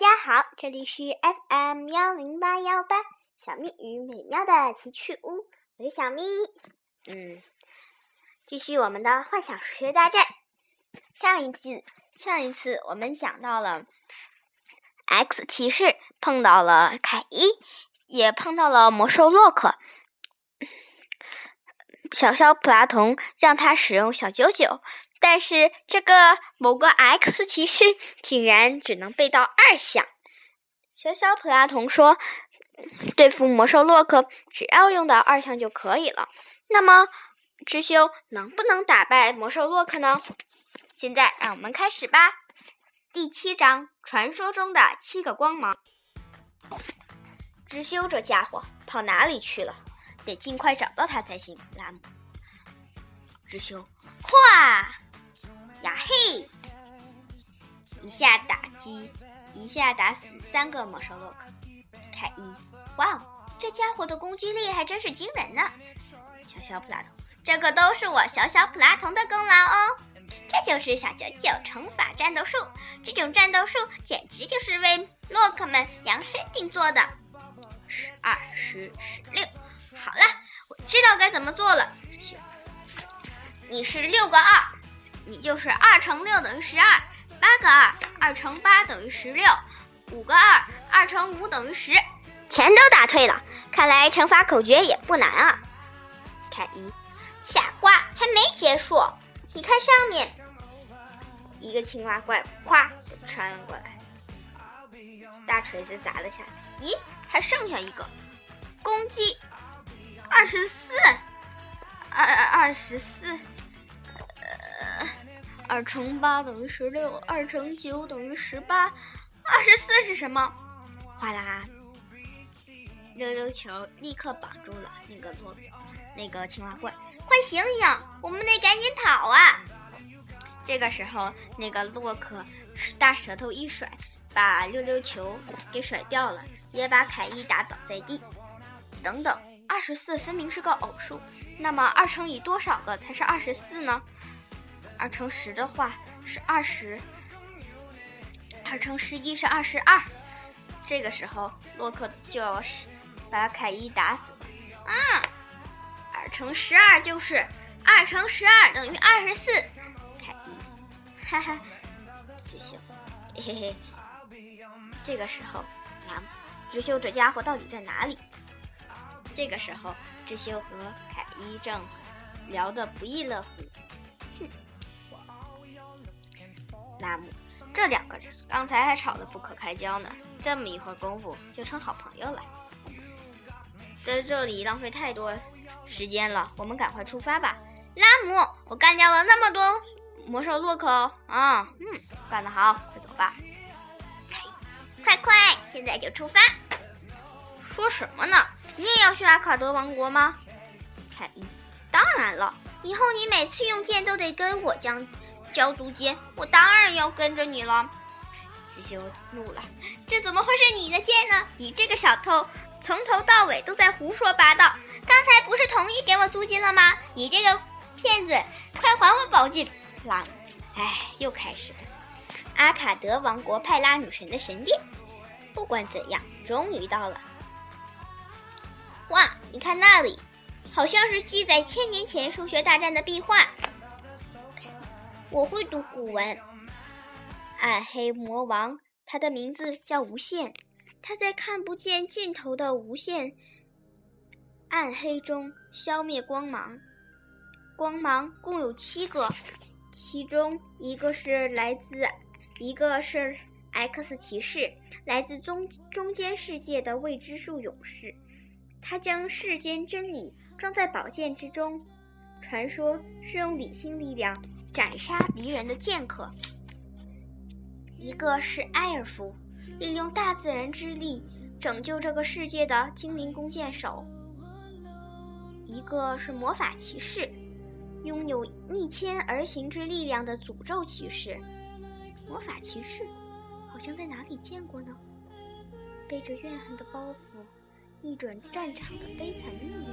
家好，这里是 FM 幺零八幺八小蜜与美妙的奇趣屋，我是小蜜。嗯，继续我们的幻想数学大战。上一季，上一次我们讲到了 X 骑士碰到了凯伊，也碰到了魔兽洛克。小小普拉童让他使用小九九，但是这个某个 X 骑士竟然只能背到二项。小小普拉童说：“对付魔兽洛克，只要用到二项就可以了。”那么，智修能不能打败魔兽洛克呢？现在让我们开始吧。第七章：传说中的七个光芒。智修这家伙跑哪里去了？得尽快找到他才行。拉姆，智修，咵呀嘿！一下打击，一下打死三个魔兽洛克。凯伊，哇哦，这家伙的攻击力还真是惊人呢。小小普拉童，这个都是我小小普拉童的功劳哦。这就是小九九乘法战斗术，这种战斗术简直就是为洛克们量身定做的。十二、十、十六。好了，我知道该怎么做了。你是六个二，你就是二乘六等于十二。八个二，二乘八等于十六。五个二，二乘五等于十。全都答对了，看来乘法口诀也不难啊。凯伊，傻瓜，还没结束。你看上面，一个青蛙怪咵就穿了过来，大锤子砸了下来。咦，还剩下一个，攻击。二十四，二二十四，二乘八等于十六，二乘九等于十八，二十四是什么？哗啦，溜溜球立刻绑住了那个洛，那个青蛙怪，快醒醒，我们得赶紧跑啊！这个时候，那个洛克大舌头一甩，把溜溜球给甩掉了，也把凯伊打倒在地。等等。二十四分明是个偶数，那么二乘以多少个才是二十四呢？二乘十的话是二十，二乘十一是二十二。这个时候洛克就要把凯伊打死。啊，二乘十二就是二乘十二等于二十四。凯伊，哈哈，智秀，嘿嘿。这个时候，那智秀这家伙到底在哪里？这个时候，智修和凯伊正聊得不亦乐乎。哼，纳木，这两个人刚才还吵得不可开交呢，这么一会儿功夫就成好朋友了。在这里浪费太多时间了，我们赶快出发吧。拉姆，我干掉了那么多魔兽洛克啊！嗯，干得好，快走吧。快快，现在就出发。说什么呢？你也要去阿卡德王国吗？凯伊，当然了，以后你每次用剑都得跟我交交租金，我当然要跟着你了。智修怒了，这怎么会是你的剑呢？你这个小偷，从头到尾都在胡说八道。刚才不是同意给我租金了吗？你这个骗子，快还我宝剑！狼，哎，又开始了。阿卡德王国派拉女神的神殿，不管怎样，终于到了。哇，你看那里，好像是记载千年前数学大战的壁画。我会读古文。暗黑魔王，他的名字叫无限，他在看不见尽头的无限暗黑中消灭光芒。光芒共有七个，其中一个是来自，一个是 X 骑士，来自中中间世界的未知数勇士。他将世间真理装在宝剑之中，传说是用理性力量斩杀敌人的剑客。一个是埃尔夫，利用大自然之力拯救这个世界的精灵弓箭手。一个是魔法骑士，拥有逆天而行之力量的诅咒骑士。魔法骑士，好像在哪里见过呢？背着怨恨的包袱。逆转战场的悲惨命运，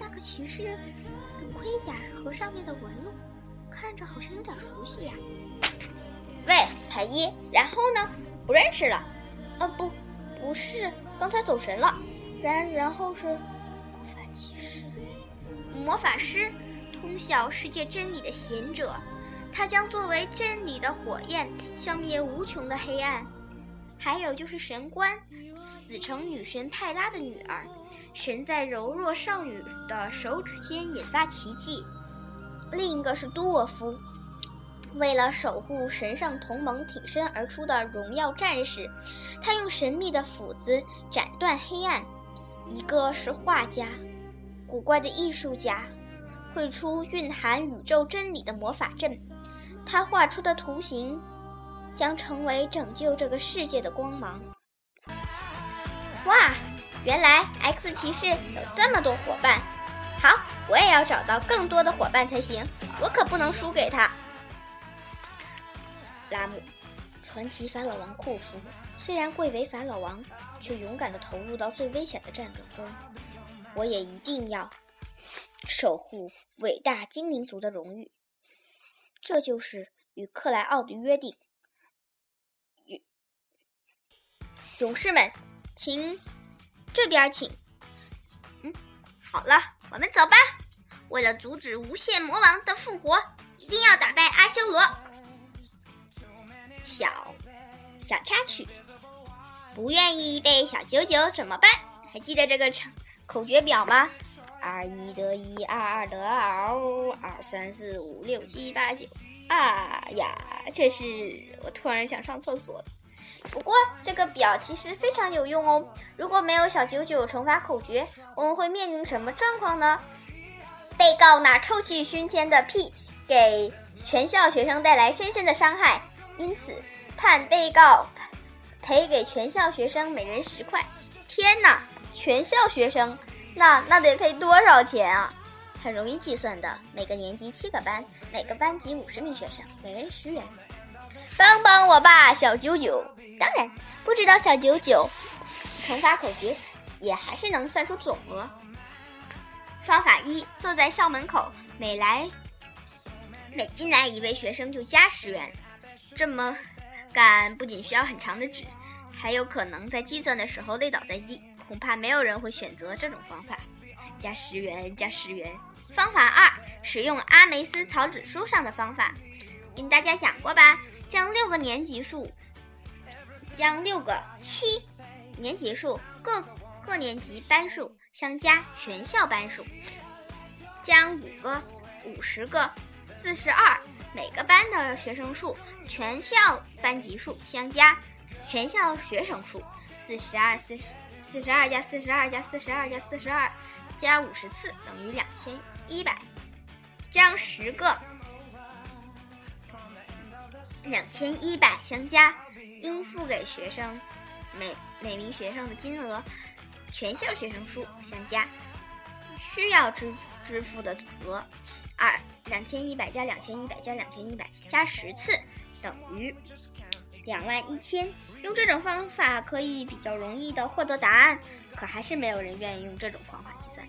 那个骑士的盔甲和上面的纹路，看着好像有点熟悉呀。喂，凯伊，然后呢？不认识了。啊，不，不是，刚才走神了。然然后是魔法骑士，魔法师，通晓世界真理的贤者，他将作为真理的火焰，消灭无穷的黑暗。还有就是神官，死成女神派拉的女儿，神在柔弱少女的手指间引发奇迹。另一个是多沃夫，为了守护神圣同盟挺身而出的荣耀战士，他用神秘的斧子斩断黑暗。一个是画家，古怪的艺术家，绘出蕴含宇宙真理的魔法阵，他画出的图形。将成为拯救这个世界的光芒。哇，原来 X 骑士有这么多伙伴！好，我也要找到更多的伙伴才行，我可不能输给他。拉姆，传奇法老王库夫，虽然贵为法老王，却勇敢地投入到最危险的战斗中。我也一定要守护伟大精灵族的荣誉。这就是与克莱奥的约定。勇士们，请这边请。嗯，好了，我们走吧。为了阻止无限魔王的复活，一定要打败阿修罗。小小插曲，不愿意被小九九怎么办？还记得这个口口诀表吗？二一得一，二二得二，二三四五六七八九。啊呀，这是我突然想上厕所。不过这个表其实非常有用哦。如果没有小九九乘法口诀，我们会面临什么状况呢？被告拿臭气熏天的屁给全校学生带来深深的伤害，因此判被告赔给全校学生每人十块。天哪，全校学生，那那得赔多少钱啊？很容易计算的，每个年级七个班，每个班级五十名学生，每人十元。帮帮我吧，小九九！当然，不知道小九九乘法口诀，也还是能算出总额。方法一：坐在校门口，每来每进来一位学生就加十元。这么干不仅需要很长的纸，还有可能在计算的时候累倒在地。恐怕没有人会选择这种方法。加十元，加十元。方法二：使用阿梅斯草纸书上的方法，跟大家讲过吧。将六个年级数，将六个七年级数各各年级班数相加全校班数，将五个五十个四十二每个班的学生数全校班级数相加全校学生数，四十二四十四十二加四十二加四十二加四十二加五十次等于两千一百，将十个。两千一百相加，应付给学生每每名学生的金额，全校学生数相加，需要支支付的总额。二两千一百加两千一百加两千一百加十次等于两万一千。用这种方法可以比较容易的获得答案，可还是没有人愿意用这种方法计算。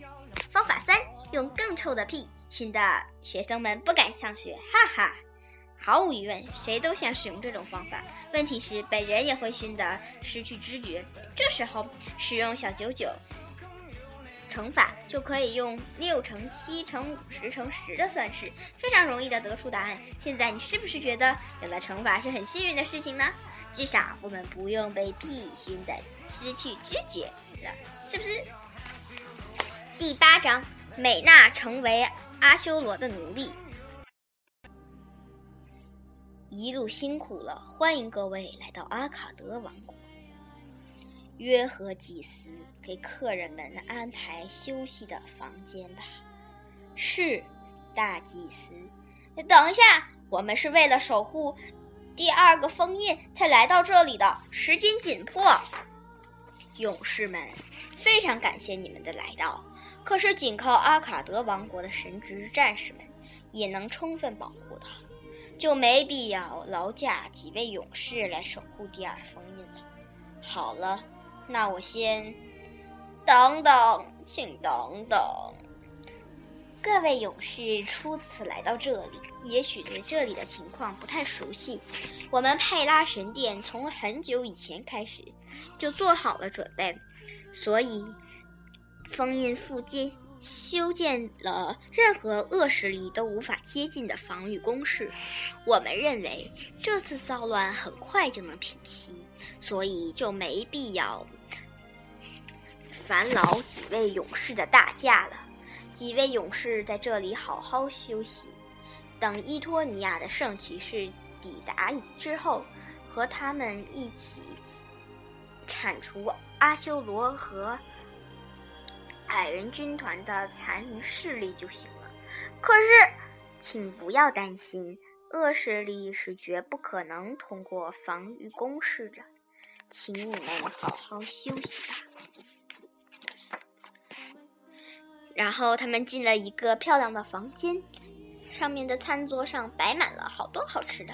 方法三，用更臭的屁熏得学生们不敢上学，哈哈。毫无疑问，谁都想使用这种方法。问题是，本人也会熏得失去知觉。这时候，使用小九九乘法，就可以用六乘七乘五十乘十的算式，非常容易的得出答案。现在，你是不是觉得有了乘法是很幸运的事情呢？至少我们不用被屁熏得失去知觉了，是不是？第八章，美娜成为阿修罗的奴隶。一路辛苦了，欢迎各位来到阿卡德王国。约和祭司给客人们安排休息的房间吧。是，大祭司。等一下，我们是为了守护第二个封印才来到这里的，时间紧迫。勇士们，非常感谢你们的来到。可是，仅靠阿卡德王国的神职战士们，也能充分保护它。就没必要劳驾几位勇士来守护第二封印了。好了，那我先等等，请等等。各位勇士初次来到这里，也许对这里的情况不太熟悉。我们派拉神殿从很久以前开始就做好了准备，所以封印附近修建了任何恶势力都无法接近的防御工事。我们认为这次骚乱很快就能平息，所以就没必要烦劳几位勇士的大驾了。几位勇士在这里好好休息，等伊托尼亚的圣骑士抵达之后，和他们一起铲除阿修罗和矮人军团的残余势力就行了。可是，请不要担心，恶势力是绝不可能通过防御工事的，请你们好好休息吧。然后他们进了一个漂亮的房间，上面的餐桌上摆满了好多好吃的。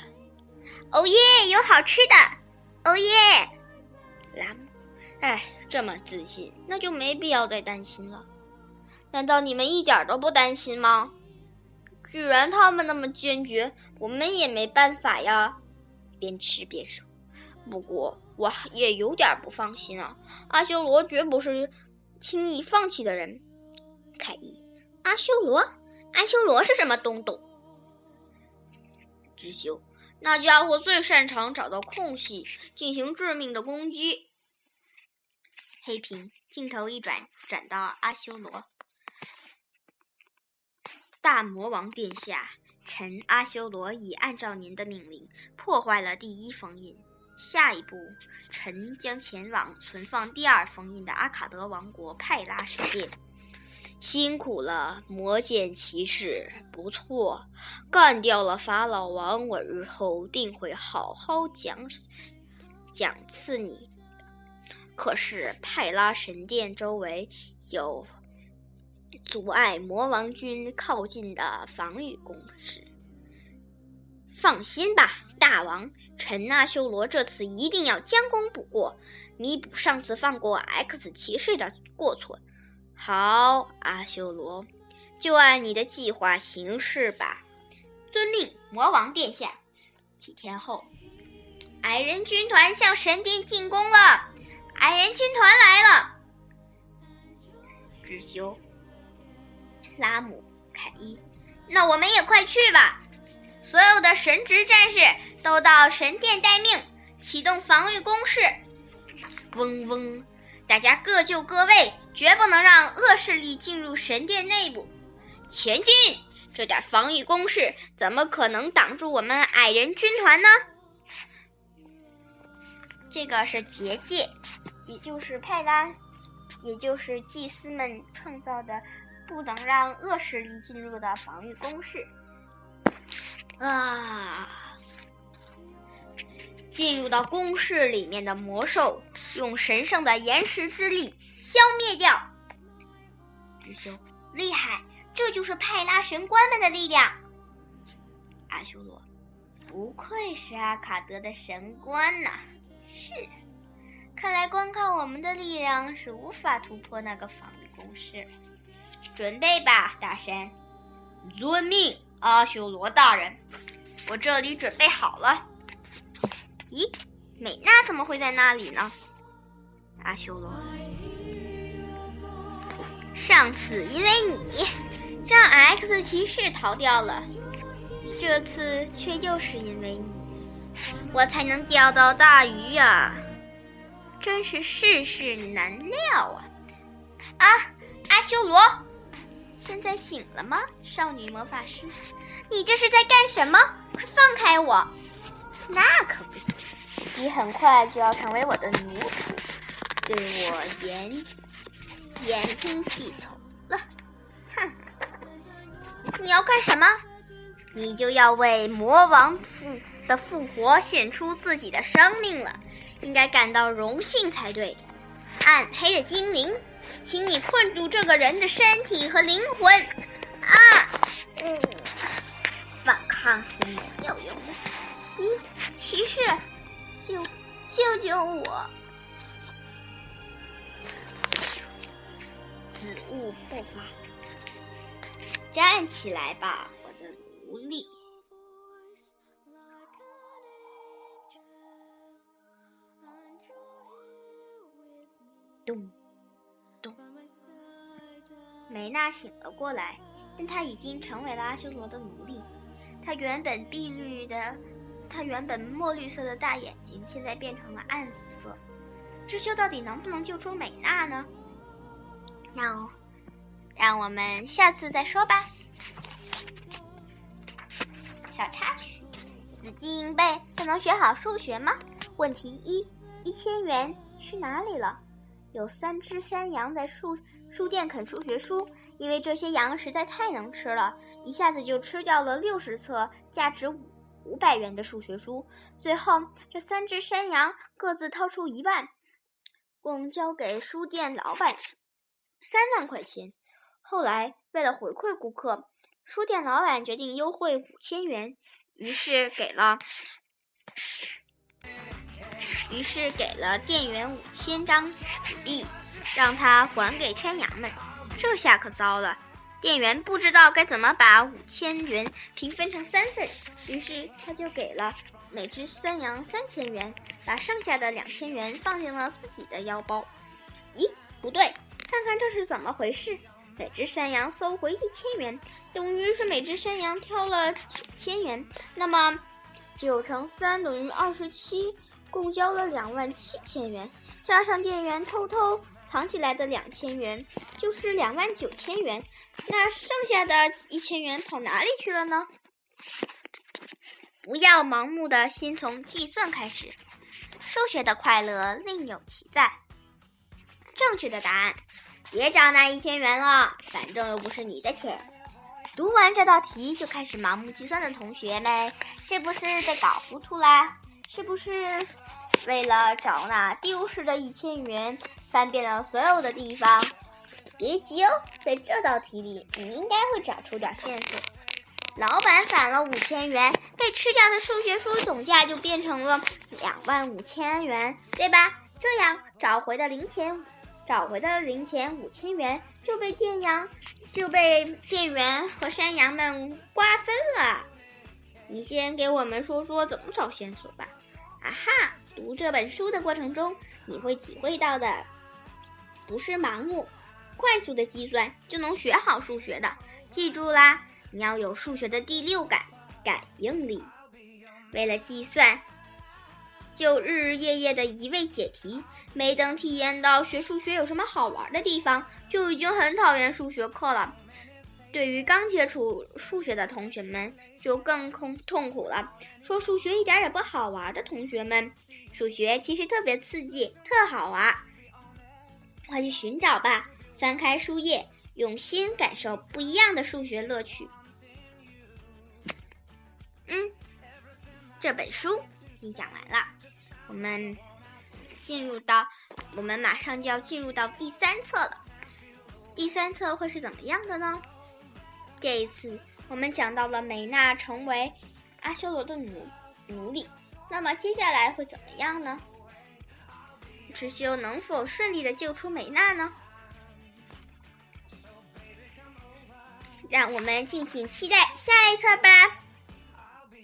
哦耶，有好吃的！哦耶，拉姆，哎，这么自信，那就没必要再担心了。难道你们一点都不担心吗？既然他们那么坚决，我们也没办法呀。边吃边说。不过我也有点不放心啊，阿修罗绝不是轻易放弃的人。凯伊，阿修罗，阿修罗是什么东东？知修，那家伙最擅长找到空隙进行致命的攻击。黑屏，镜头一转，转到阿修罗。大魔王殿下，臣阿修罗已按照您的命令破坏了第一封印。下一步，臣将前往存放第二封印的阿卡德王国派拉神殿。辛苦了，魔剑骑士，不错，干掉了法老王，我日后定会好好奖奖赐你。可是派拉神殿周围有阻碍魔王军靠近的防御工事。放心吧，大王，臣阿修罗这次一定要将功补过，弥补上次放过 X 骑士的过错。好，阿修罗，就按你的计划行事吧。遵命，魔王殿下。几天后，矮人军团向神殿进攻了。矮人军团来了。智修、拉姆、凯伊，那我们也快去吧。所有的神职战士都到神殿待命，启动防御攻势。嗡嗡。大家各就各位，绝不能让恶势力进入神殿内部。前进！这点防御工事怎么可能挡住我们矮人军团呢？这个是结界，也就是派拉，也就是祭司们创造的，不能让恶势力进入的防御工事。啊！进入到宫室里面的魔兽，用神圣的岩石之力消灭掉。智修，厉害！这就是派拉神官们的力量。阿修罗，不愧是阿卡德的神官呐！是，看来光靠我们的力量是无法突破那个防御工事。准备吧，大神。遵命，阿修罗大人。我这里准备好了。咦，美娜怎么会在那里呢？阿修罗，上次因为你让 X 骑士逃掉了，这次却又是因为你，我才能钓到大鱼呀！真是世事难料啊！啊，阿修罗，现在醒了吗？少女魔法师，你这是在干什么？快放开我！那可不行，你很快就要成为我的奴仆，对我言言听计从了。哼，你要干什么？你就要为魔王复的复活献出自己的生命了，应该感到荣幸才对。暗黑的精灵，请你困住这个人的身体和灵魂。啊，嗯，反抗是没有用的。骑骑士，救救救我！紫雾爆发，站起来吧，我的奴隶！咚，梅娜醒了过来，但她已经成为了阿修罗的奴隶。她原本碧绿的，她原本墨绿色的大眼睛，现在变成了暗紫色。智修到底能不能救出美娜呢？让，让我们下次再说吧。小插曲：死记硬背就能学好数学吗？问题一：一千元去哪里了？有三只山羊在树书店啃数学书，因为这些羊实在太能吃了，一下子就吃掉了六十册价值五五百元的数学书。最后，这三只山羊各自掏出一万，共交给书店老板三万块钱。后来，为了回馈顾客，书店老板决定优惠五千元，于是给了。于是给了店员五千张纸币，让他还给山羊们。这下可糟了，店员不知道该怎么把五千元平分成三份，于是他就给了每只山羊三千元，把剩下的两千元放进了自己的腰包。咦，不对，看看这是怎么回事？每只山羊收回一千元，等于是每只山羊挑了九千元。那么九乘三等于二十七。共交了两万七千元，加上店员偷偷藏起来的两千元，就是两万九千元。那剩下的一千元跑哪里去了呢？不要盲目的先从计算开始，数学的快乐另有其在。正确的答案，别找那一千元了，反正又不是你的钱。读完这道题就开始盲目计算的同学们，是不是被搞糊涂啦？是不是为了找那丢失的一千元，翻遍了所有的地方？别急哦，在这道题里，你应该会找出点线索。老板返了五千元，被吃掉的数学书总价就变成了两万五千元，对吧？这样找回的零钱，找回的零钱五千元就被店羊就被店员和山羊们瓜分了。你先给我们说说怎么找线索吧。啊哈！读这本书的过程中，你会体会到的，不是盲目、快速的计算就能学好数学的。记住啦，你要有数学的第六感——感应力。为了计算，就日日夜夜的一味解题，没等体验到学数学有什么好玩的地方，就已经很讨厌数学课了。对于刚接触数学的同学们，就更痛痛苦了。说数学一点也不好玩的同学们，数学其实特别刺激，特好玩。快去寻找吧！翻开书页，用心感受不一样的数学乐趣。嗯，这本书已经讲完了，我们进入到，我们马上就要进入到第三册了。第三册会是怎么样的呢？这一次，我们讲到了美娜成为阿修罗的奴奴隶，那么接下来会怎么样呢？智修能否顺利的救出美娜呢？让我们敬请期待下一册吧。